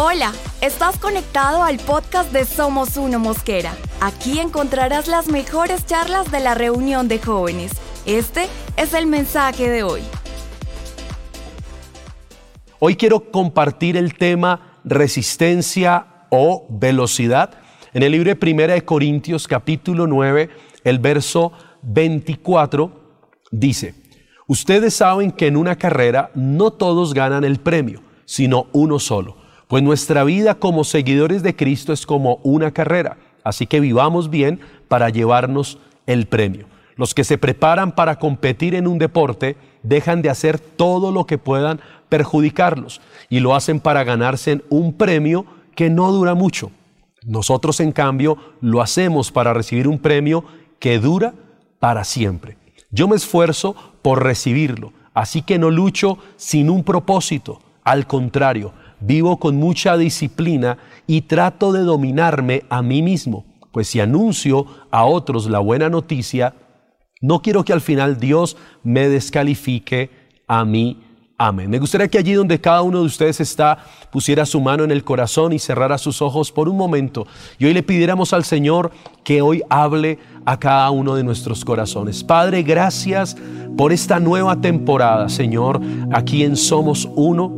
Hola, estás conectado al podcast de Somos Uno Mosquera. Aquí encontrarás las mejores charlas de la reunión de jóvenes. Este es el mensaje de hoy. Hoy quiero compartir el tema resistencia o velocidad. En el libro de Primera de Corintios capítulo 9, el verso 24 dice, Ustedes saben que en una carrera no todos ganan el premio, sino uno solo. Pues nuestra vida como seguidores de Cristo es como una carrera, así que vivamos bien para llevarnos el premio. Los que se preparan para competir en un deporte dejan de hacer todo lo que puedan perjudicarlos y lo hacen para ganarse un premio que no dura mucho. Nosotros, en cambio, lo hacemos para recibir un premio que dura para siempre. Yo me esfuerzo por recibirlo, así que no lucho sin un propósito. Al contrario, vivo con mucha disciplina y trato de dominarme a mí mismo, pues si anuncio a otros la buena noticia, no quiero que al final Dios me descalifique a mí. Amén. Me gustaría que allí donde cada uno de ustedes está, pusiera su mano en el corazón y cerrara sus ojos por un momento. Y hoy le pidiéramos al Señor que hoy hable a cada uno de nuestros corazones. Padre, gracias por esta nueva temporada, Señor, aquí en Somos Uno.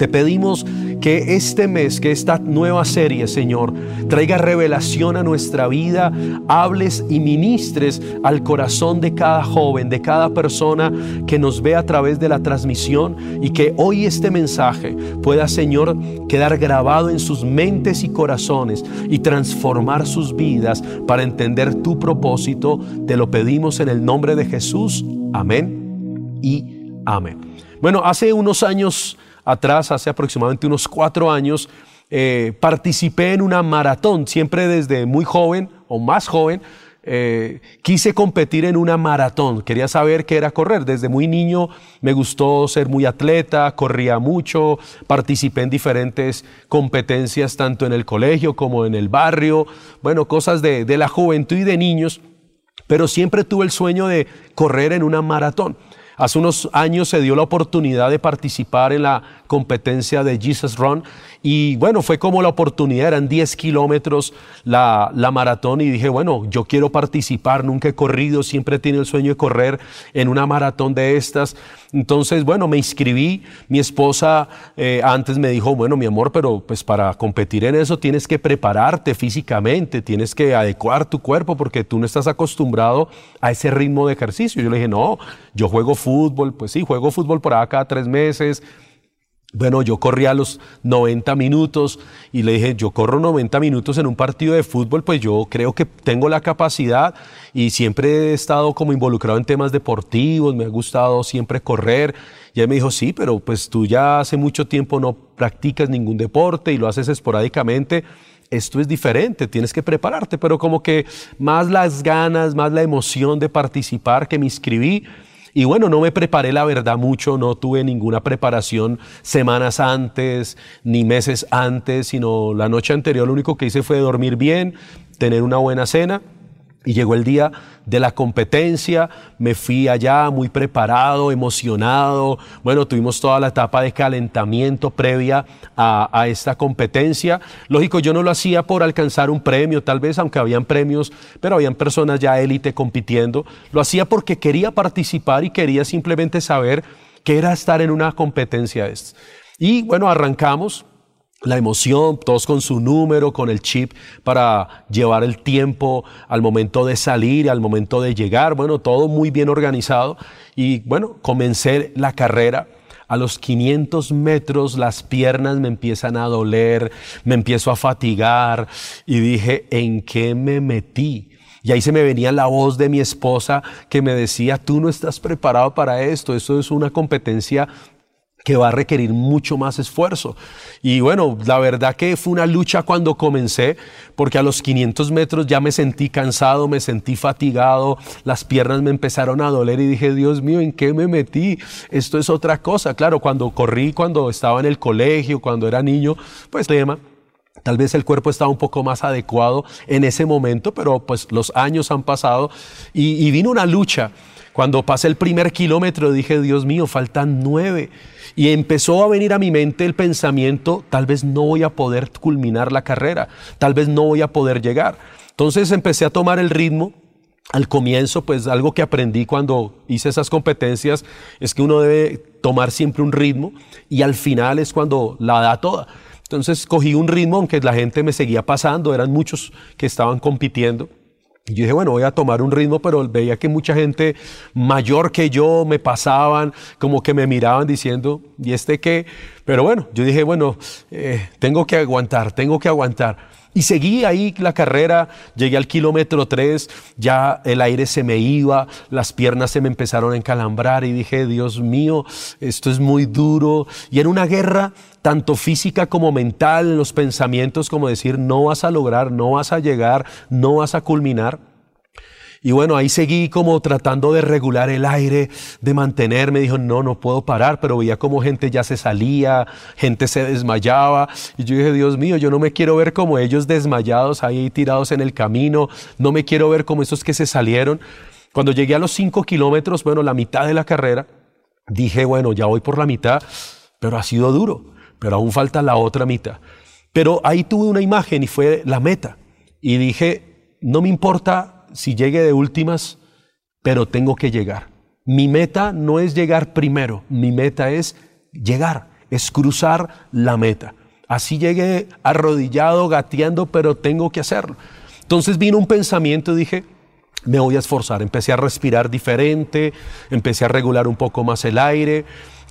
Te pedimos que este mes, que esta nueva serie, Señor, traiga revelación a nuestra vida, hables y ministres al corazón de cada joven, de cada persona que nos ve a través de la transmisión y que hoy este mensaje pueda, Señor, quedar grabado en sus mentes y corazones y transformar sus vidas para entender tu propósito. Te lo pedimos en el nombre de Jesús. Amén y amén. Bueno, hace unos años atrás, hace aproximadamente unos cuatro años, eh, participé en una maratón, siempre desde muy joven o más joven. Eh, quise competir en una maratón, quería saber qué era correr. Desde muy niño me gustó ser muy atleta, corría mucho, participé en diferentes competencias tanto en el colegio como en el barrio, bueno, cosas de, de la juventud y de niños, pero siempre tuve el sueño de correr en una maratón. Hace unos años se dio la oportunidad de participar en la competencia de Jesus Run y bueno, fue como la oportunidad, eran 10 kilómetros la, la maratón y dije, bueno, yo quiero participar, nunca he corrido, siempre tenido el sueño de correr en una maratón de estas. Entonces, bueno, me inscribí, mi esposa eh, antes me dijo, bueno, mi amor, pero pues para competir en eso tienes que prepararte físicamente, tienes que adecuar tu cuerpo porque tú no estás acostumbrado a ese ritmo de ejercicio. Yo le dije, no, yo juego fútbol, pues sí, juego fútbol por acá tres meses bueno, yo corría los 90 minutos y le dije, yo corro 90 minutos en un partido de fútbol, pues yo creo que tengo la capacidad y siempre he estado como involucrado en temas deportivos, me ha gustado siempre correr. Y él me dijo, sí, pero pues tú ya hace mucho tiempo no practicas ningún deporte y lo haces esporádicamente. Esto es diferente, tienes que prepararte, pero como que más las ganas, más la emoción de participar que me inscribí y bueno, no me preparé la verdad mucho, no tuve ninguna preparación semanas antes ni meses antes, sino la noche anterior lo único que hice fue dormir bien, tener una buena cena y llegó el día de la competencia, me fui allá muy preparado, emocionado. Bueno, tuvimos toda la etapa de calentamiento previa a, esta competencia. Lógico, yo no lo hacía por alcanzar un premio, tal vez, aunque habían premios, pero habían personas ya élite compitiendo. Lo hacía porque quería participar y quería simplemente saber qué era estar en una competencia. Y bueno, arrancamos la emoción, todos con su número, con el chip para llevar el tiempo al momento de salir, al momento de llegar, bueno, todo muy bien organizado. Y bueno, comencé la carrera. A los 500 metros las piernas me empiezan a doler, me empiezo a fatigar y dije, ¿en qué me metí? Y ahí se me venía la voz de mi esposa que me decía, tú no estás preparado para esto, esto es una competencia que va a requerir mucho más esfuerzo. Y bueno, la verdad que fue una lucha cuando comencé, porque a los 500 metros ya me sentí cansado, me sentí fatigado, las piernas me empezaron a doler y dije, Dios mío, ¿en qué me metí? Esto es otra cosa. Claro, cuando corrí, cuando estaba en el colegio, cuando era niño, pues tema. Tal vez el cuerpo estaba un poco más adecuado en ese momento, pero pues los años han pasado y, y vino una lucha Cuando pasé el primer kilómetro dije, Dios mío, faltan nueve. Y empezó a venir a mi mente el pensamiento, tal vez no voy a poder culminar la carrera, tal vez no voy a poder llegar. Entonces empecé a tomar el ritmo. Al comienzo, pues algo que aprendí cuando hice esas competencias es que uno debe tomar siempre un ritmo y al final es cuando la da toda. Entonces cogí un ritmo, aunque la gente me seguía pasando, eran muchos que estaban compitiendo. Y yo dije, bueno, voy a tomar un ritmo, pero veía que mucha gente mayor que yo me pasaban, como que me miraban diciendo, ¿y este qué? Pero bueno, yo dije, bueno, eh, tengo que aguantar, tengo que aguantar. Y seguí ahí la carrera, llegué al kilómetro 3, ya el aire se me iba, las piernas se me empezaron a encalambrar y dije, Dios mío, esto es muy duro. Y era una guerra tanto física como mental, en los pensamientos, como decir, no vas a lograr, no vas a llegar, no vas a culminar. Y bueno, ahí seguí como tratando de regular el aire, de mantenerme. Dijo, no, no puedo parar, pero veía como gente ya se salía, gente se desmayaba. Y yo dije, Dios mío, yo no me quiero ver como ellos desmayados ahí tirados en el camino. No me quiero ver como esos que se salieron. Cuando llegué a los cinco kilómetros, bueno, la mitad de la carrera, dije, bueno, ya voy por la mitad, pero ha sido duro, pero aún falta la otra mitad. Pero ahí tuve una imagen y fue la meta. Y dije, no me importa si llegue de últimas, pero tengo que llegar. Mi meta no es llegar primero, mi meta es llegar, es cruzar la meta. Así llegué arrodillado, gateando, pero tengo que hacerlo. Entonces vino un pensamiento y dije, me voy a esforzar. Empecé a respirar diferente, empecé a regular un poco más el aire,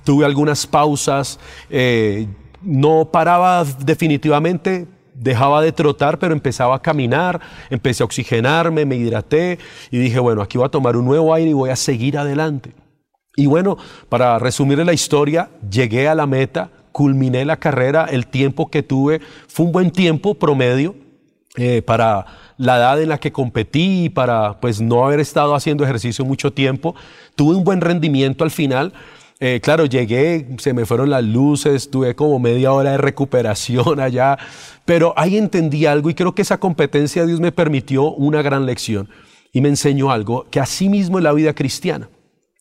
tuve algunas pausas, eh, no paraba definitivamente, dejaba de trotar, pero empezaba a caminar, empecé a oxigenarme, me hidraté y dije, bueno, aquí voy a tomar un nuevo aire y voy a seguir adelante. Y bueno, para resumir la historia, llegué a la meta, culminé la carrera, el tiempo que tuve fue un buen tiempo promedio eh, para la edad en la que competí y para pues no haber estado haciendo ejercicio mucho tiempo. Tuve un buen rendimiento al final, eh, claro, llegué, se me fueron las luces, tuve como media hora de recuperación allá, pero ahí entendí algo y creo que esa competencia Dios me permitió una gran lección y me enseñó algo, que así mismo es la vida cristiana.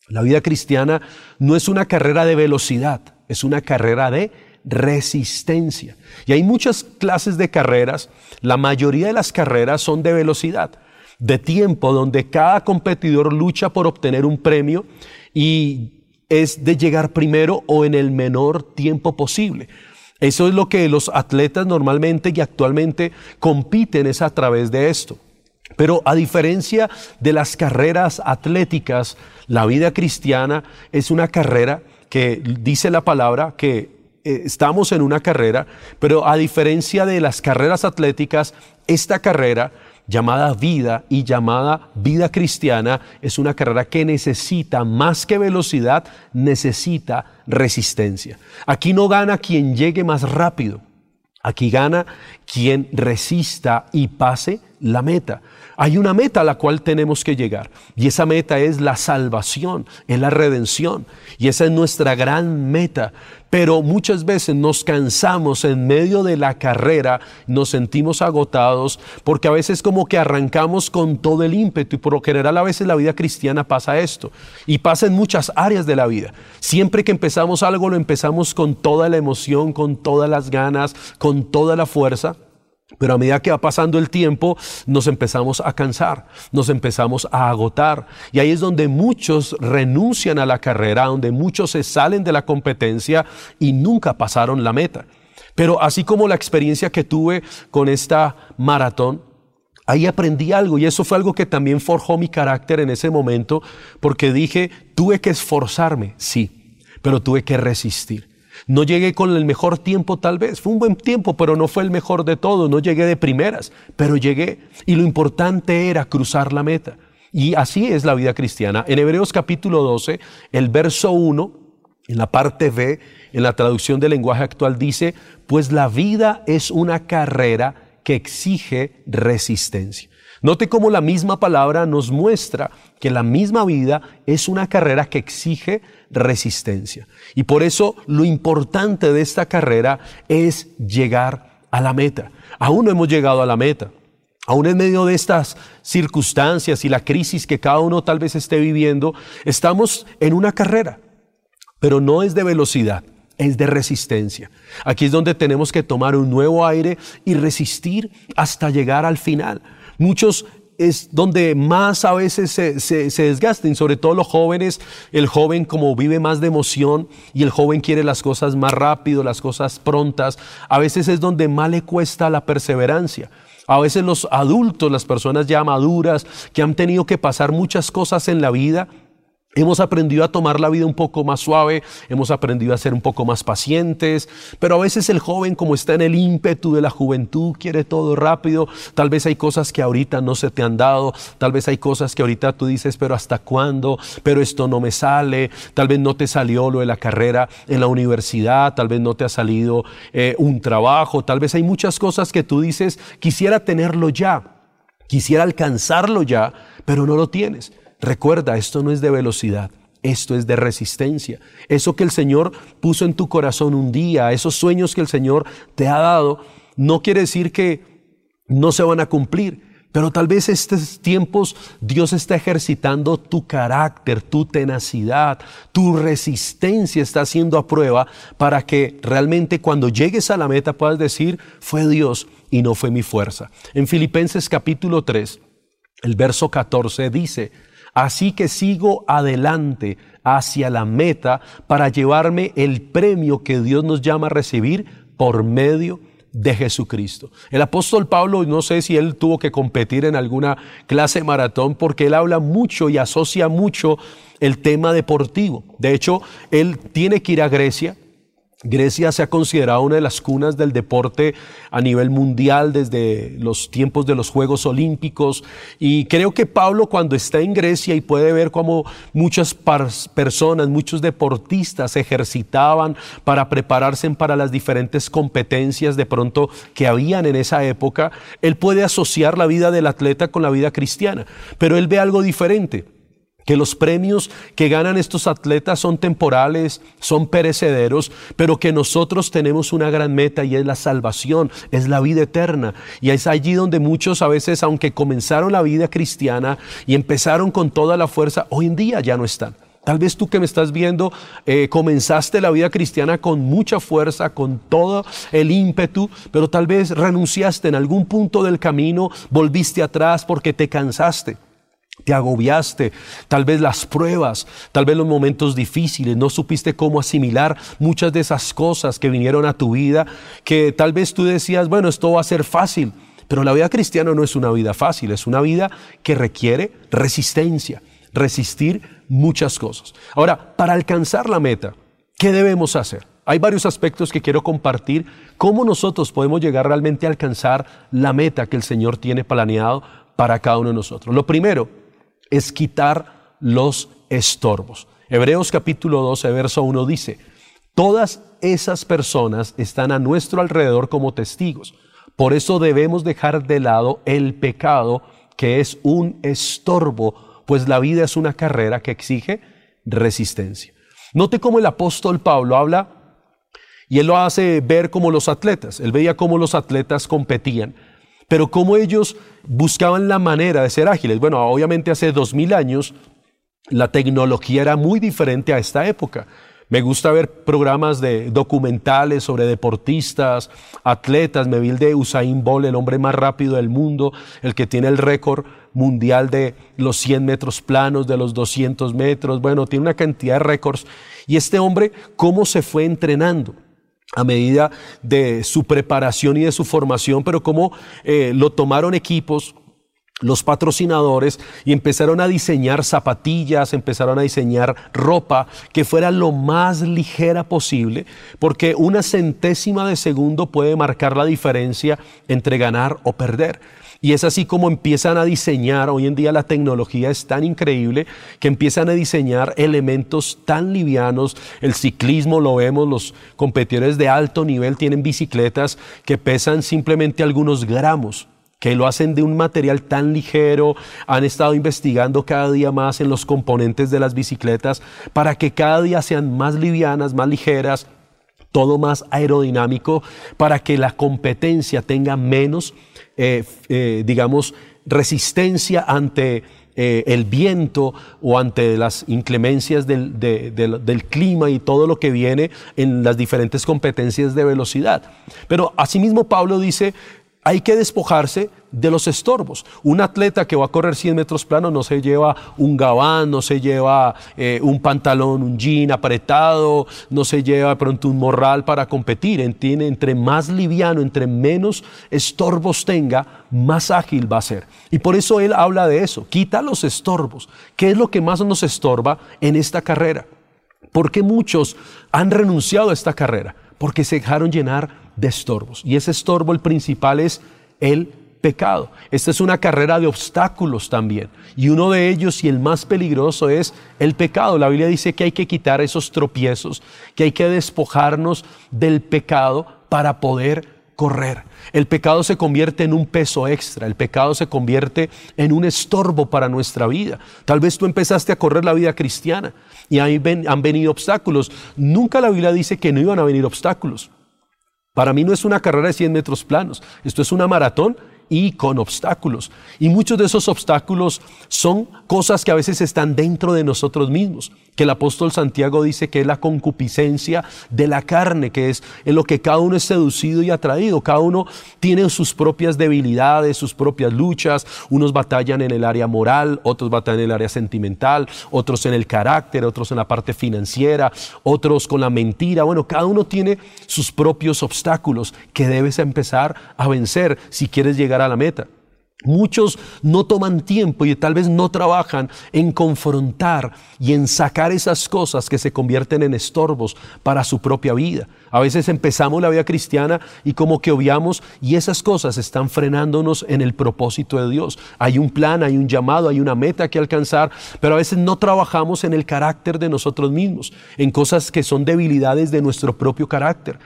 La vida cristiana no es una carrera de velocidad, es una carrera de resistencia. Y hay muchas clases de carreras, la mayoría de las carreras son de velocidad, de tiempo, donde cada competidor lucha por obtener un premio y es de llegar primero o en el menor tiempo posible. Eso es lo que los atletas normalmente y actualmente compiten es a través de esto. Pero a diferencia de las carreras atléticas, la vida cristiana es una carrera que dice la palabra que eh, estamos en una carrera, pero a diferencia de las carreras atléticas, esta carrera llamada vida y llamada vida cristiana es una carrera que necesita más que velocidad, necesita resistencia. Aquí no gana quien llegue más rápido, aquí gana quien resista y pase la meta. Hay una meta a la cual tenemos que llegar y esa meta es la salvación, es la redención y esa es nuestra gran meta. Pero muchas veces nos cansamos en medio de la carrera, nos sentimos agotados porque a veces como que arrancamos con todo el ímpetu y por lo general a veces la vida cristiana pasa esto y pasa en muchas áreas de la vida. Siempre que empezamos algo lo empezamos con toda la emoción, con todas las ganas, con toda la fuerza. Pero a medida que va pasando el tiempo, nos empezamos a cansar, nos empezamos a agotar. Y ahí es donde muchos renuncian a la carrera, donde muchos se salen de la competencia y nunca pasaron la meta. Pero así como la experiencia que tuve con esta maratón, ahí aprendí algo y eso fue algo que también forjó mi carácter en ese momento, porque dije, tuve que esforzarme, sí, pero tuve que resistir. No llegué con el mejor tiempo tal vez, fue un buen tiempo, pero no fue el mejor de todo, no llegué de primeras, pero llegué. Y lo importante era cruzar la meta. Y así es la vida cristiana. En Hebreos capítulo 12, el verso 1, en la parte B, en la traducción del lenguaje actual dice, pues la vida es una carrera que exige resistencia. Note cómo la misma palabra nos muestra que la misma vida es una carrera que exige resistencia. Y por eso lo importante de esta carrera es llegar a la meta. Aún no hemos llegado a la meta. Aún en medio de estas circunstancias y la crisis que cada uno tal vez esté viviendo, estamos en una carrera, pero no es de velocidad, es de resistencia. Aquí es donde tenemos que tomar un nuevo aire y resistir hasta llegar al final. Muchos es donde más a veces se, se, desgasten, sobre todo los jóvenes. El joven como vive más de emoción y el joven quiere las cosas más rápido, las cosas prontas. A veces es donde más le cuesta la perseverancia. A veces los adultos, las personas ya maduras, que han tenido que pasar muchas cosas en la vida, Hemos aprendido a tomar la vida un poco más suave, hemos aprendido a ser un poco más pacientes, pero a veces el joven como está en el ímpetu de la juventud, quiere todo rápido, tal vez hay cosas que ahorita no se te han dado, tal vez hay cosas que ahorita tú dices, pero ¿hasta cuándo? Pero esto no me sale, tal vez no te salió lo de la carrera en la universidad, tal vez no te ha salido eh, un trabajo, tal vez hay muchas cosas que tú dices, quisiera tenerlo ya, quisiera alcanzarlo ya, pero no lo tienes. Recuerda, esto no es de velocidad, esto es de resistencia. Eso que el Señor puso en tu corazón un día, esos sueños que el Señor te ha dado, no quiere decir que no se van a cumplir. Pero tal vez estos tiempos Dios está ejercitando tu carácter, tu tenacidad, tu resistencia está haciendo a prueba para que realmente cuando llegues a la meta puedas decir, fue Dios y no fue mi fuerza. En Filipenses capítulo 3, el verso 14 dice, Así que sigo adelante hacia la meta para llevarme el premio que Dios nos llama a recibir por medio de Jesucristo. El apóstol Pablo, no sé si él tuvo que competir en alguna clase maratón porque él habla mucho y asocia mucho el tema deportivo. De hecho, él tiene que ir a Grecia Grecia se ha considerado una de las cunas del deporte a nivel mundial desde los tiempos de los Juegos Olímpicos. Y creo que Pablo cuando está en Grecia y puede ver cómo muchas personas, muchos deportistas ejercitaban para prepararse para las diferentes competencias de pronto que habían en esa época, él puede asociar la vida del atleta con la vida cristiana, pero él ve algo diferente que los premios que ganan estos atletas son temporales, son perecederos, pero que nosotros tenemos una gran meta y es la salvación, es la vida eterna. Y es allí donde muchos a veces, aunque comenzaron la vida cristiana y empezaron con toda la fuerza, hoy en día ya no están. Tal vez tú que me estás viendo, eh, comenzaste la vida cristiana con mucha fuerza, con todo el ímpetu, pero tal vez renunciaste en algún punto del camino, volviste atrás porque te cansaste te agobiaste, tal vez las pruebas, tal vez los momentos difíciles, no supiste cómo asimilar muchas de esas cosas que vinieron a tu vida, que tal vez tú decías, bueno, esto va a ser fácil, pero la vida cristiana no es una vida fácil, es una vida que requiere resistencia, resistir muchas cosas. Ahora, para alcanzar la meta, ¿qué debemos hacer? Hay varios aspectos que quiero compartir, cómo nosotros podemos llegar realmente a alcanzar la meta que el Señor tiene planeado para cada uno de nosotros. Lo primero, es quitar los estorbos. Hebreos capítulo 12, verso 1 dice, todas esas personas están a nuestro alrededor como testigos. Por eso debemos dejar de lado el pecado que es un estorbo, pues la vida es una carrera que exige resistencia. Note cómo el apóstol Pablo habla y él lo hace ver como los atletas. Él veía cómo los atletas competían pero cómo ellos buscaban la manera de ser ágiles. Bueno, obviamente hace dos mil años la tecnología era muy diferente a esta época. Me gusta ver programas de documentales sobre deportistas, atletas. Me vi el de Usain Bolt, el hombre más rápido del mundo, el que tiene el récord mundial de los 100 metros planos, de los 200 metros. Bueno, tiene una cantidad de récords. Y este hombre, ¿cómo se fue entrenando? A medida de su preparación y de su formación, pero como eh, lo tomaron equipos, los patrocinadores, y empezaron a diseñar zapatillas, empezaron a diseñar ropa que fuera lo más ligera posible, porque una centésima de segundo puede marcar la diferencia entre ganar o perder. Y es así como empiezan a diseñar, hoy en día la tecnología es tan increíble que empiezan a diseñar elementos tan livianos, el ciclismo lo vemos, los competidores de alto nivel tienen bicicletas que pesan simplemente algunos gramos que lo hacen de un material tan ligero, han estado investigando cada día más en los componentes de las bicicletas para que cada día sean más livianas, más ligeras, todo más aerodinámico, para que la competencia tenga menos eh, eh, digamos, resistencia ante eh, el viento o ante las inclemencias del, del, clima y todo lo que viene en las diferentes competencias de velocidad. Pero asimismo Pablo dice, hay que despojarse de los estorbos. Un atleta que va a correr 100 metros plano no se lleva un gabán, no se lleva eh, un pantalón, un jean apretado, no se lleva de pronto un morral para competir. Entiende, entre más liviano, entre menos estorbos tenga, más ágil va a ser. Y por eso él habla de eso, quita los estorbos. ¿Qué es lo que más nos estorba en esta carrera? Porque muchos han renunciado a esta carrera? Porque se dejaron llenar de estorbos. Y ese estorbo, el principal, es el pecado. Esta es una carrera de obstáculos también. Y uno de ellos y el más peligroso es el pecado. La Biblia dice que hay que quitar esos tropiezos, que hay que despojarnos del pecado para poder correr. El pecado se convierte en un peso extra, el pecado se convierte en un estorbo para nuestra vida. Tal vez tú empezaste a correr la vida cristiana y ahí han venido obstáculos. Nunca la Biblia dice que no iban a venir obstáculos. Para mí no es una carrera de 100 metros planos, esto es una maratón y con obstáculos. Y muchos de esos obstáculos son cosas que a veces están dentro de nosotros mismos, que el apóstol Santiago dice que es la concupiscencia de la carne, que es en lo que cada uno es seducido y atraído. Cada uno tiene sus propias debilidades, sus propias luchas. Unos batallan en el área moral, otros batallan en el área sentimental, otros en el carácter, otros en la parte financiera, otros con la mentira. Bueno, cada uno tiene sus propios obstáculos que debes empezar a vencer si quieres llegar a la meta. Muchos no toman tiempo y tal vez no trabajan en confrontar y en sacar esas cosas que se convierten en estorbos para su propia vida. A veces empezamos la vida cristiana y como que obviamos y esas cosas están frenándonos en el propósito de Dios. Hay un plan, hay un llamado, hay una meta que alcanzar, pero a veces no trabajamos en el carácter de nosotros mismos, en cosas que son debilidades de nuestro propio carácter.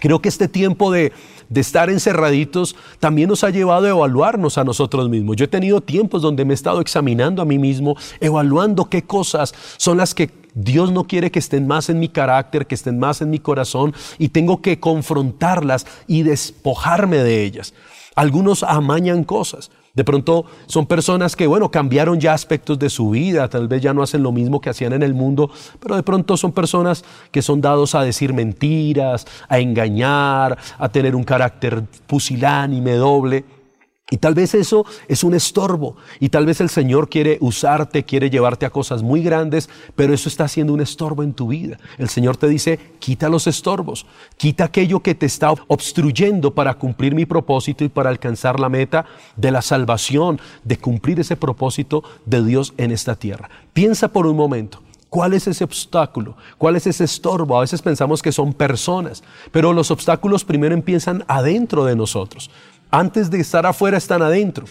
Creo que este tiempo de, estar encerraditos también nos ha llevado a evaluarnos a nosotros mismos. Yo he tenido tiempos donde me he estado examinando a mí mismo, evaluando qué cosas son las que Dios no quiere que estén más en mi carácter, que estén más en mi corazón y tengo que confrontarlas y despojarme de ellas. Algunos amañan cosas. De pronto son personas que, bueno, cambiaron ya aspectos de su vida, tal vez ya no hacen lo mismo que hacían en el mundo, pero de pronto son personas que son dados a decir mentiras, a engañar, a tener un carácter pusilánime, doble. Y tal vez eso es un estorbo y tal vez el Señor quiere usarte, quiere llevarte a cosas muy grandes, pero eso está siendo un estorbo en tu vida. El Señor te dice, quita los estorbos, quita aquello que te está obstruyendo para cumplir mi propósito y para alcanzar la meta de la salvación, de cumplir ese propósito de Dios en esta tierra. Piensa por un momento. ¿Cuál es ese obstáculo? ¿Cuál es ese estorbo? A veces pensamos que son personas, pero los obstáculos primero empiezan adentro de nosotros. Antes de estar afuera están adentro.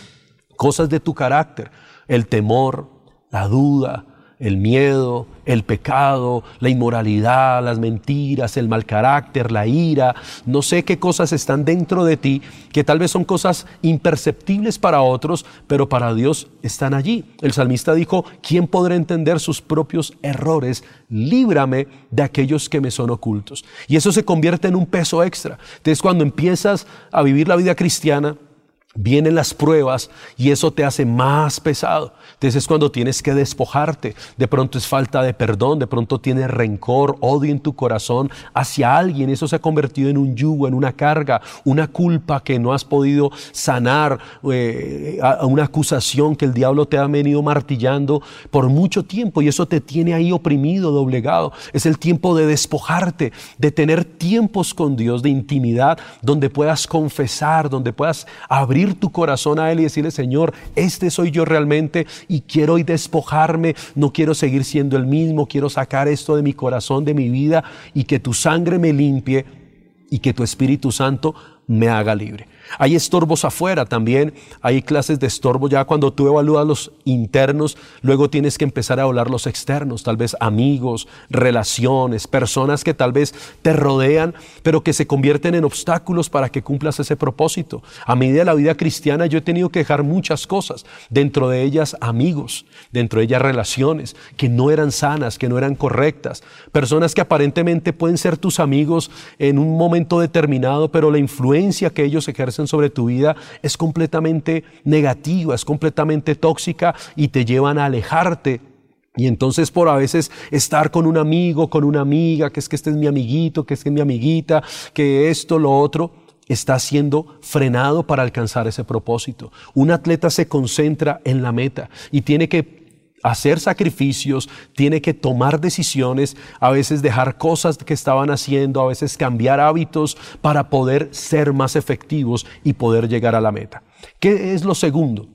Cosas de tu carácter, el temor, la duda, el miedo, el pecado, la inmoralidad, las mentiras, el mal carácter, la ira, no sé qué cosas están dentro de ti, que tal vez son cosas imperceptibles para otros, pero para Dios están allí. El salmista dijo, ¿quién podrá entender sus propios errores? Líbrame de aquellos que me son ocultos. Y eso se convierte en un peso extra. Entonces cuando empiezas a vivir la vida cristiana, Vienen las pruebas y eso te hace más pesado. Entonces es cuando tienes que despojarte. De pronto es falta de perdón, de pronto tienes rencor, odio en tu corazón hacia alguien. Eso se ha convertido en un yugo, en una carga, una culpa que no has podido sanar, eh, una acusación que el diablo te ha venido martillando por mucho tiempo y eso te tiene ahí oprimido, doblegado. Es el tiempo de despojarte, de tener tiempos con Dios, de intimidad, donde puedas confesar, donde puedas abrir tu corazón a Él y decirle, Señor, este soy yo realmente y quiero hoy despojarme, no quiero seguir siendo el mismo, quiero sacar esto de mi corazón, de mi vida y que tu sangre me limpie y que tu Espíritu Santo me haga libre. Hay estorbos afuera también, hay clases de estorbo ya. Cuando tú evalúas los internos, luego tienes que empezar a evaluar los externos, tal vez amigos, relaciones, personas que tal vez te rodean, pero que se convierten en obstáculos para que cumplas ese propósito. A medida de la vida cristiana yo he tenido que dejar muchas cosas, dentro de ellas amigos, dentro de ellas relaciones que no eran sanas, que no eran correctas, personas que aparentemente pueden ser tus amigos en un momento determinado, pero la influencia que ellos ejercen sobre tu vida es completamente negativa, es completamente tóxica y te llevan a alejarte y entonces por a veces estar con un amigo, con una amiga, que es que este es mi amiguito, que es que es mi amiguita, que esto, lo otro, está siendo frenado para alcanzar ese propósito. Un atleta se concentra en la meta y tiene que hacer sacrificios, tiene que tomar decisiones, a veces dejar cosas que estaban haciendo, a veces cambiar hábitos para poder ser más efectivos y poder llegar a la meta. ¿Qué es lo segundo?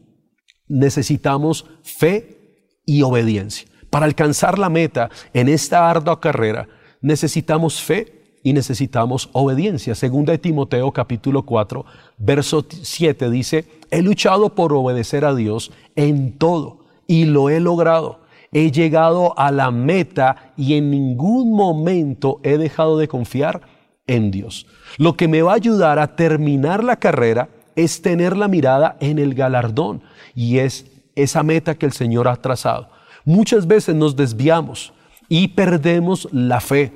Necesitamos fe y obediencia. Para alcanzar la meta en esta ardua carrera, necesitamos fe y necesitamos obediencia. Segunda de Timoteo capítulo 4, verso 7 dice, he luchado por obedecer a Dios en todo y lo he logrado. He llegado a la meta y en ningún momento he dejado de confiar en Dios. Lo que me va a ayudar a terminar la carrera es tener la mirada en el galardón y es esa meta que el Señor ha trazado. Muchas veces nos desviamos y perdemos la fe.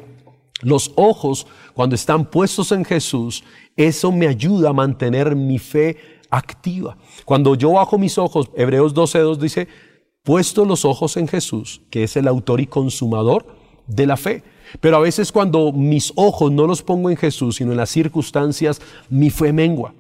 Los ojos, cuando están puestos en Jesús, eso me ayuda a mantener mi fe activa. Cuando yo bajo mis ojos, Hebreos 12.2 dice, puesto los ojos en Jesús, que es el autor y consumador de la fe. Pero a veces cuando mis ojos no los pongo en Jesús, sino en las circunstancias, mi fe mengua.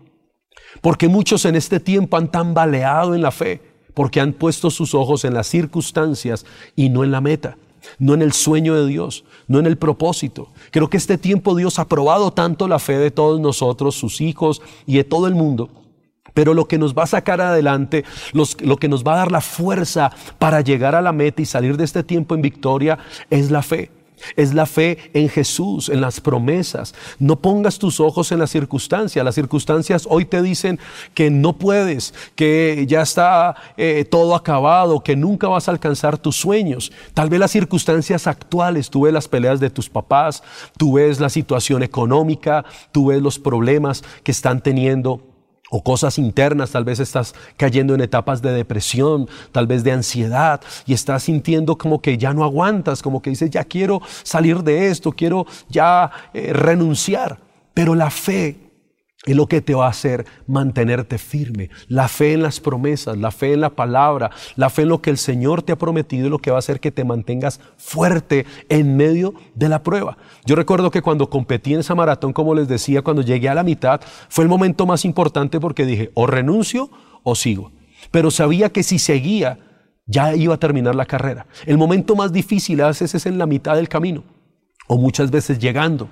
Porque muchos en este tiempo han tambaleado en la fe, porque han puesto sus ojos en las circunstancias y no en la meta, no en el sueño de Dios, no en el propósito. Creo que este tiempo Dios ha probado tanto la fe de todos nosotros, sus hijos y de todo el mundo, pero lo que nos va a sacar adelante, lo que nos va a dar la fuerza para llegar a la meta y salir de este tiempo en victoria es la fe. Es la fe en Jesús, en las promesas. No pongas tus ojos en las circunstancias. Las circunstancias hoy te dicen que no puedes, que ya está eh, todo acabado, que nunca vas a alcanzar tus sueños. Tal vez las circunstancias actuales, tú ves las peleas de tus papás, tú ves la situación económica, tú ves los problemas que están teniendo o cosas internas, tal vez estás cayendo en etapas de depresión, tal vez de ansiedad y estás sintiendo como que ya no aguantas, como que dices, ya quiero salir de esto, quiero ya eh, renunciar. Pero la fe es lo que te va a hacer mantenerte firme. La fe en las promesas, la fe en la palabra, la fe en lo que el Señor te ha prometido es lo que va a hacer que te mantengas fuerte en medio de la prueba. Yo recuerdo que cuando competí en esa maratón, como les decía, cuando llegué a la mitad, fue el momento más importante porque dije, o renuncio o sigo. Pero sabía que si seguía, ya iba a terminar la carrera. El momento más difícil a veces es en la mitad del camino, o muchas veces llegando.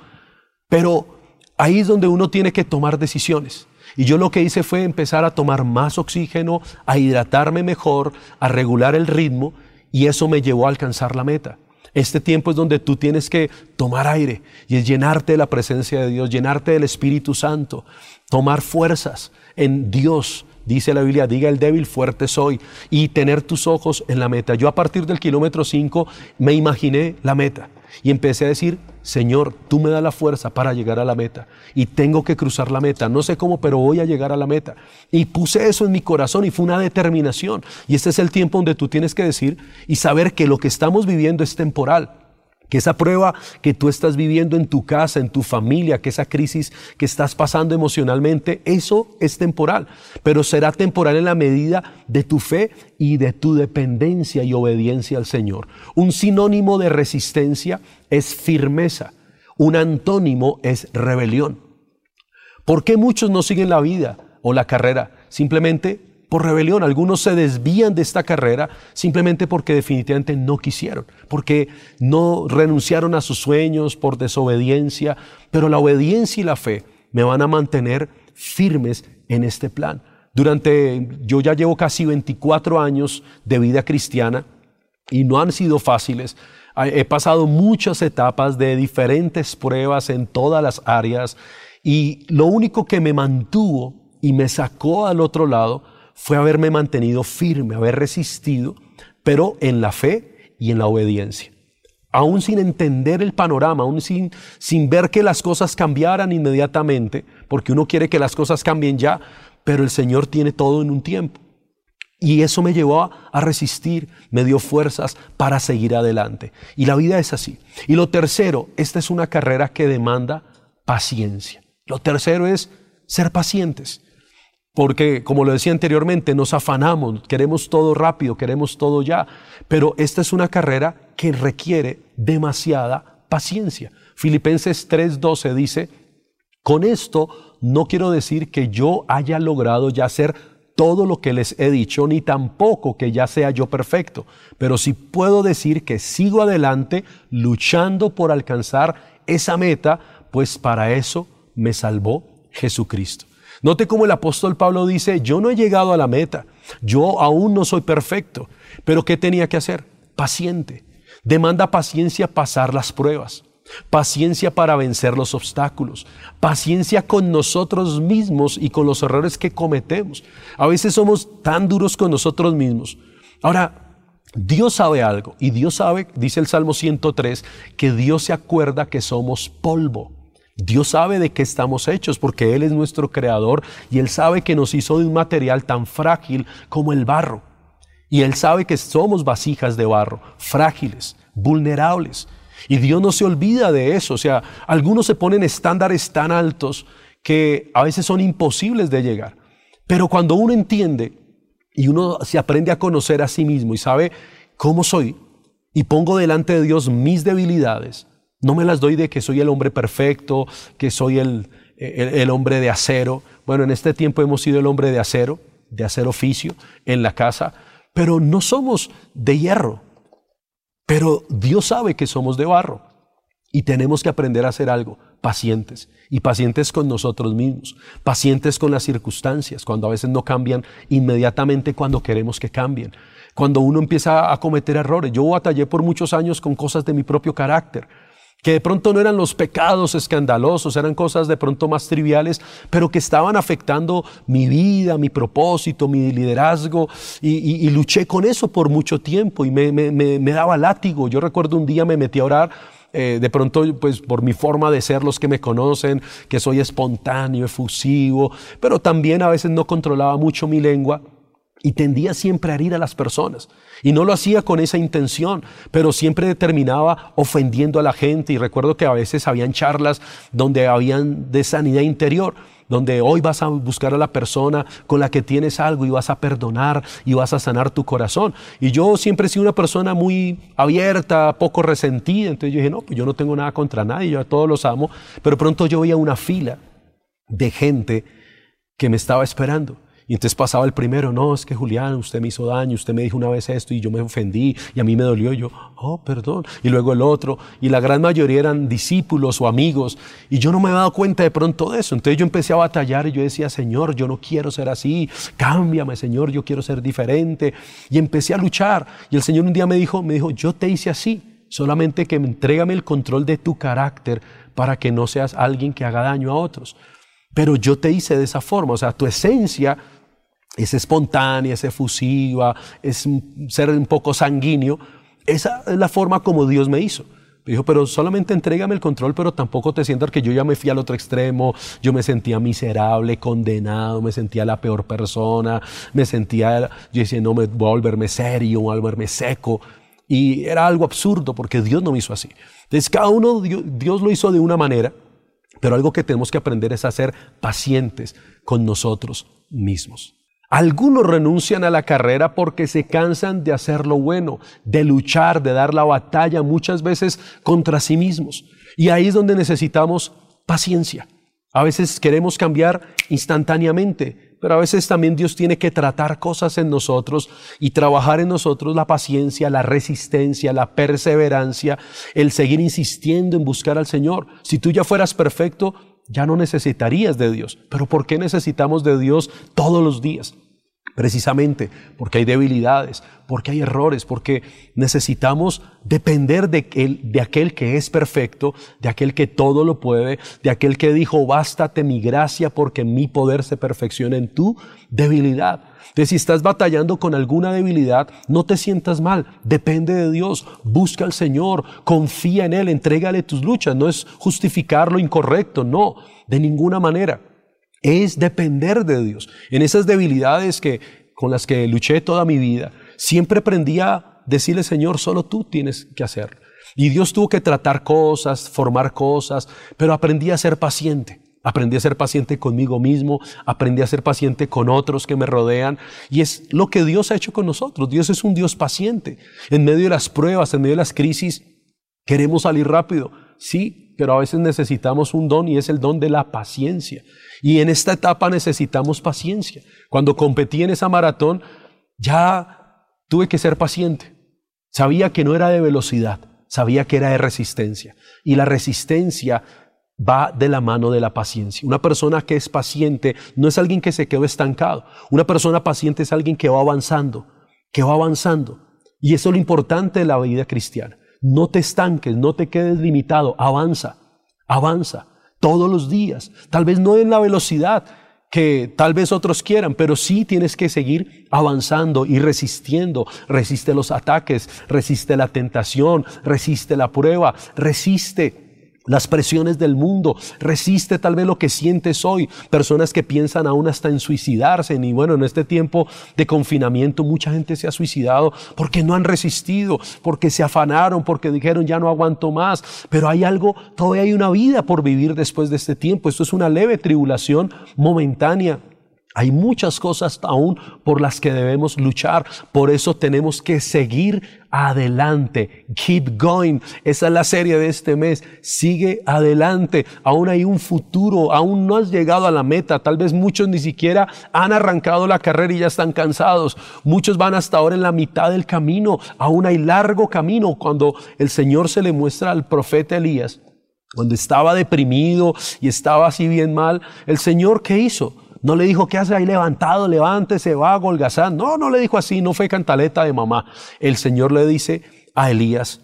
Pero Ahí es donde uno tiene que tomar decisiones. Y yo lo que hice fue empezar a tomar más oxígeno, a hidratarme mejor, a regular el ritmo y eso me llevó a alcanzar la meta. Este tiempo es donde tú tienes que tomar aire y es llenarte de la presencia de Dios, llenarte del Espíritu Santo, tomar fuerzas en Dios. Dice la Biblia, diga el débil, fuerte soy, y tener tus ojos en la meta. Yo a partir del kilómetro 5 me imaginé la meta. Y empecé a decir, Señor, tú me das la fuerza para llegar a la meta. Y tengo que cruzar la meta. No sé cómo, pero voy a llegar a la meta. Y puse eso en mi corazón y fue una determinación. Y este es el tiempo donde tú tienes que decir y saber que lo que estamos viviendo es temporal. Que esa prueba que tú estás viviendo en tu casa, en tu familia, que esa crisis que estás pasando emocionalmente, eso es temporal, pero será temporal en la medida de tu fe y de tu dependencia y obediencia al Señor. Un sinónimo de resistencia es firmeza, un antónimo es rebelión. ¿Por qué muchos no siguen la vida o la carrera? Simplemente por rebelión. Algunos se desvían de esta carrera simplemente porque definitivamente no quisieron, porque no renunciaron a sus sueños por desobediencia, pero la obediencia y la fe me van a mantener firmes en este plan. Durante, yo ya llevo casi 24 años de vida cristiana y no han sido fáciles. He pasado muchas etapas de diferentes pruebas en todas las áreas y lo único que me mantuvo y me sacó al otro lado fue haberme mantenido firme, haber resistido, pero en la fe y en la obediencia. Aún sin entender el panorama, aún sin, sin ver que las cosas cambiaran inmediatamente, porque uno quiere que las cosas cambien ya, pero el Señor tiene todo en un tiempo. Y eso me llevó a, a, resistir, me dio fuerzas para seguir adelante. Y la vida es así. Y lo tercero, esta es una carrera que demanda paciencia. Lo tercero es ser pacientes. Porque, como lo decía anteriormente, nos afanamos, queremos todo rápido, queremos todo ya. Pero esta es una carrera que requiere demasiada paciencia. Filipenses 3:12 dice, con esto no quiero decir que yo haya logrado ya hacer todo lo que les he dicho, ni tampoco que ya sea yo perfecto, pero sí puedo decir que sigo adelante luchando por alcanzar esa meta, pues para eso me salvó Jesucristo. Note cómo el apóstol Pablo dice, yo no he llegado a la meta, yo aún no soy perfecto, pero ¿qué tenía que hacer? Paciente. Demanda paciencia pasar las pruebas, paciencia para vencer los obstáculos, paciencia con nosotros mismos y con los errores que cometemos. A veces somos tan duros con nosotros mismos. Ahora, Dios sabe algo y Dios sabe, dice el Salmo 103, que Dios se acuerda que somos polvo. Dios sabe de qué estamos hechos porque Él es nuestro creador y Él sabe que nos hizo de un material tan frágil como el barro. Y Él sabe que somos vasijas de barro, frágiles, vulnerables. Y Dios no se olvida de eso. O sea, algunos se ponen estándares tan altos que a veces son imposibles de llegar. Pero cuando uno entiende y uno se aprende a conocer a sí mismo y sabe cómo soy y pongo delante de Dios mis debilidades, no me las doy de que soy el hombre perfecto, que soy el, el, hombre de acero. Bueno, en este tiempo hemos sido el hombre de acero, de hacer oficio en la casa, pero no somos de hierro. Pero Dios sabe que somos de barro y tenemos que aprender a hacer algo, pacientes y pacientes con nosotros mismos, pacientes con las circunstancias, cuando a veces no cambian inmediatamente cuando queremos que cambien, cuando uno empieza a cometer errores. Yo batallé por muchos años con cosas de mi propio carácter que de pronto no eran los pecados escandalosos, eran cosas de pronto más triviales, pero que estaban afectando mi vida, mi propósito, mi liderazgo, y, luché con eso por mucho tiempo y me, daba látigo. Yo recuerdo un día me metí a orar. Eh, de pronto, pues por mi forma de ser, los que me conocen, que soy espontáneo, efusivo, pero también a veces no controlaba mucho mi lengua y tendía siempre a herir a las personas. Y no lo hacía con esa intención, pero siempre terminaba ofendiendo a la gente. Y recuerdo que a veces habían charlas donde habían de sanidad interior, donde hoy vas a buscar a la persona con la que tienes algo y vas a perdonar y vas a sanar tu corazón. Y yo siempre he sido una persona muy abierta, poco resentida. Entonces yo dije, no, pues yo no tengo nada contra nadie, yo a todos los amo. Pero pronto yo veía una fila de gente que me estaba esperando. Y entonces pasaba el primero, no, es que Julián, usted me hizo daño, usted me dijo una vez esto y yo me ofendí y a mí me dolió. Yo, oh, perdón. Y luego el otro. Y la gran mayoría eran discípulos o amigos. Y yo no me he dado cuenta de pronto de eso. Entonces yo empecé a batallar y yo decía, Señor, yo no quiero ser así. Cámbiame, Señor, yo quiero ser diferente. Y empecé a luchar. Y el Señor un día me dijo, me dijo, yo te hice así. Solamente que entrégame el control de tu carácter para que no seas alguien que haga daño a otros. Pero yo te hice de esa forma. O sea, tu esencia es espontánea, es efusiva, es ser un poco sanguíneo. Esa es la forma como Dios me hizo. Me dijo, pero solamente entrégame el control, pero tampoco te sientas que yo ya me fui al otro extremo, yo me sentía miserable, condenado, me sentía la peor persona, me sentía, yo decía, no, me voy a volverme serio, voy a volverme seco. Y era algo absurdo porque Dios no me hizo así. Entonces cada uno, Dios lo hizo de una manera, pero algo que tenemos que aprender es a ser pacientes con nosotros mismos. Algunos renuncian a la carrera porque se cansan de hacer lo bueno, de luchar, de dar la batalla muchas veces contra sí mismos. Y ahí es donde necesitamos paciencia. A veces queremos cambiar instantáneamente, pero a veces también Dios tiene que tratar cosas en nosotros y trabajar en nosotros la paciencia, la resistencia, la perseverancia, el seguir insistiendo en buscar al Señor. Si tú ya fueras perfecto, ya no necesitarías de Dios. Pero ¿por qué necesitamos de Dios todos los días? Precisamente porque hay debilidades, porque hay errores, porque necesitamos depender de, aquel que es perfecto, de aquel que todo lo puede, de aquel que dijo, bástate mi gracia porque mi poder se perfecciona en tu debilidad. Entonces, si estás batallando con alguna debilidad, no te sientas mal, depende de Dios, busca al Señor, confía en Él, entrégale tus luchas, no es justificar lo incorrecto, no, de ninguna manera. Es depender de Dios. En esas debilidades que, con las que luché toda mi vida, siempre aprendí a decirle, Señor, solo tú tienes que hacer. Y Dios tuvo que tratar cosas, formar cosas, pero aprendí a ser paciente. Aprendí a ser paciente conmigo mismo, aprendí a ser paciente con otros que me rodean. Y es lo que Dios ha hecho con nosotros. Dios es un Dios paciente. En medio de las pruebas, en medio de las crisis, queremos salir rápido. Sí, pero a veces necesitamos un don y es el don de la paciencia. Y en esta etapa necesitamos paciencia. Cuando competí en esa maratón, ya tuve que ser paciente. Sabía que no era de velocidad, sabía que era de resistencia. Y la resistencia va de la mano de la paciencia. Una persona que es paciente no es alguien que se quedó estancado. Una persona paciente es alguien que va avanzando, que va avanzando. Y eso es lo importante de la vida cristiana. No te estanques, no te quedes limitado, avanza, avanza todos los días. Tal vez no en la velocidad que tal vez otros quieran, pero sí tienes que seguir avanzando y resistiendo. Resiste los ataques, resiste la tentación, resiste la prueba, resiste las presiones del mundo, resiste tal vez lo que sientes hoy, personas que piensan aún hasta en suicidarse, y bueno, en este tiempo de confinamiento mucha gente se ha suicidado porque no han resistido, porque se afanaron, porque dijeron ya no aguanto más, pero hay algo, todavía hay una vida por vivir después de este tiempo, esto es una leve tribulación momentánea. Hay muchas cosas aún por las que debemos luchar. Por eso tenemos que seguir adelante. Keep going. Esa es la serie de este mes. Sigue adelante. Aún hay un futuro. Aún no has llegado a la meta. Tal vez muchos ni siquiera han arrancado la carrera y ya están cansados. Muchos van hasta ahora en la mitad del camino. Aún hay largo camino. Cuando el Señor se le muestra al profeta Elías, cuando estaba deprimido y estaba así bien mal, el Señor, ¿qué hizo? No le dijo, ¿qué hace ahí levantado? Levántese, va, golgazán. No, no le dijo así, no fue cantaleta de mamá. El Señor le dice a Elías,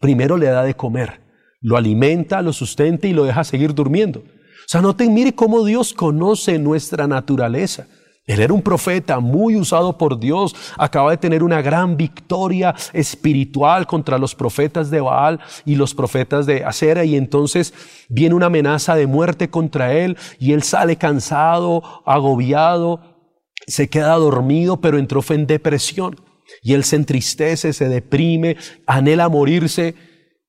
primero le da de comer, lo alimenta, lo sustenta y lo deja seguir durmiendo. O sea, no te mire cómo Dios conoce nuestra naturaleza. Él era un profeta muy usado por Dios, acaba de tener una gran victoria espiritual contra los profetas de Baal y los profetas de Acera y entonces viene una amenaza de muerte contra él y él sale cansado, agobiado, se queda dormido, pero entró en depresión y él se entristece, se deprime, anhela morirse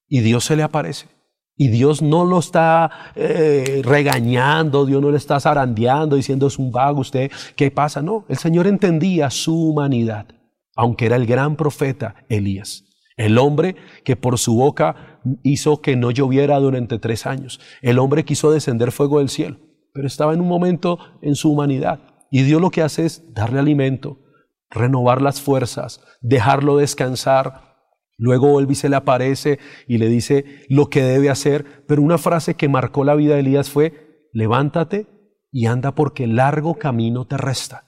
y Dios se le aparece. Y Dios no lo está eh, regañando, Dios no le está zarandeando, diciendo es un vago usted, ¿qué pasa? No, el Señor entendía su humanidad, aunque era el gran profeta Elías, el hombre que por su boca hizo que no lloviera durante tres años, el hombre quiso descender fuego del cielo, pero estaba en un momento en su humanidad. Y Dios lo que hace es darle alimento, renovar las fuerzas, dejarlo descansar, Luego y se le aparece y le dice lo que debe hacer, pero una frase que marcó la vida de Elías fue, levántate y anda porque largo camino te resta.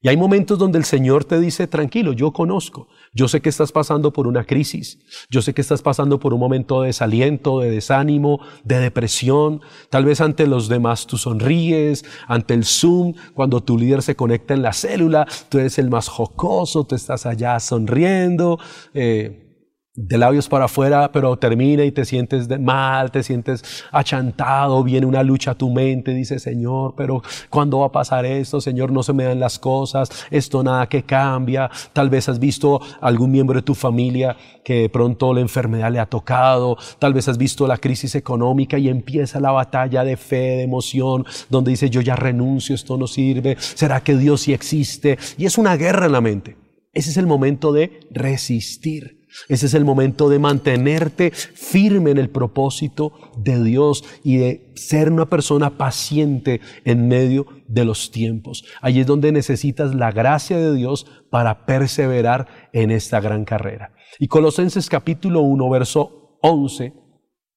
Y hay momentos donde el Señor te dice, tranquilo, yo conozco, yo sé que estás pasando por una crisis, yo sé que estás pasando por un momento de desaliento, de desánimo, de depresión, tal vez ante los demás tú sonríes, ante el Zoom, cuando tu líder se conecta en la célula, tú eres el más jocoso, tú estás allá sonriendo. Eh, de labios para afuera, pero termina y te sientes mal, te sientes achantado, viene una lucha a tu mente, dice Señor, pero ¿cuándo va a pasar esto? Señor, no se me dan las cosas, esto nada que cambia. Tal vez has visto algún miembro de tu familia que de pronto la enfermedad le ha tocado, tal vez has visto la crisis económica y empieza la batalla de fe, de emoción, donde dice yo ya renuncio, esto no sirve, ¿será que Dios sí existe? Y es una guerra en la mente. Ese es el momento de resistir. Ese es el momento de mantenerte firme en el propósito de Dios y de ser una persona paciente en medio de los tiempos. Allí es donde necesitas la gracia de Dios para perseverar en esta gran carrera. Y Colosenses capítulo 1, verso 11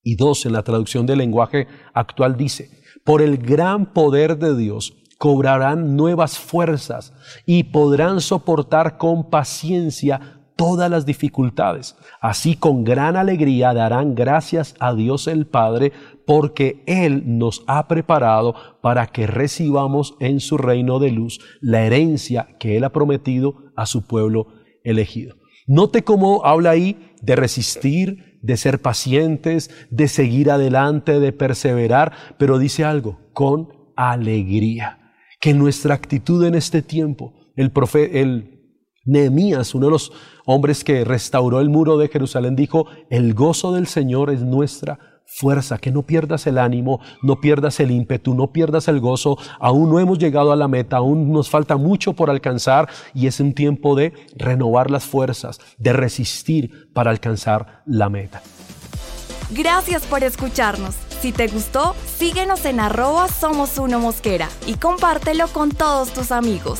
y 12 en la traducción del lenguaje actual dice, por el gran poder de Dios, cobrarán nuevas fuerzas y podrán soportar con paciencia todas las dificultades. Así con gran alegría darán gracias a Dios el Padre porque Él nos ha preparado para que recibamos en su reino de luz la herencia que Él ha prometido a su pueblo elegido. Note cómo habla ahí de resistir, de ser pacientes, de seguir adelante, de perseverar, pero dice algo, con alegría. Que nuestra actitud en este tiempo, el, profe, el Nehemías, uno de los hombres que restauró el muro de Jerusalén, dijo, el gozo del Señor es nuestra fuerza, que no pierdas el ánimo, no pierdas el ímpetu, no pierdas el gozo. Aún no hemos llegado a la meta, aún nos falta mucho por alcanzar y es un tiempo de renovar las fuerzas, de resistir para alcanzar la meta. Gracias por escucharnos. Si te gustó, síguenos en arroba somos uno mosquera y compártelo con todos tus amigos.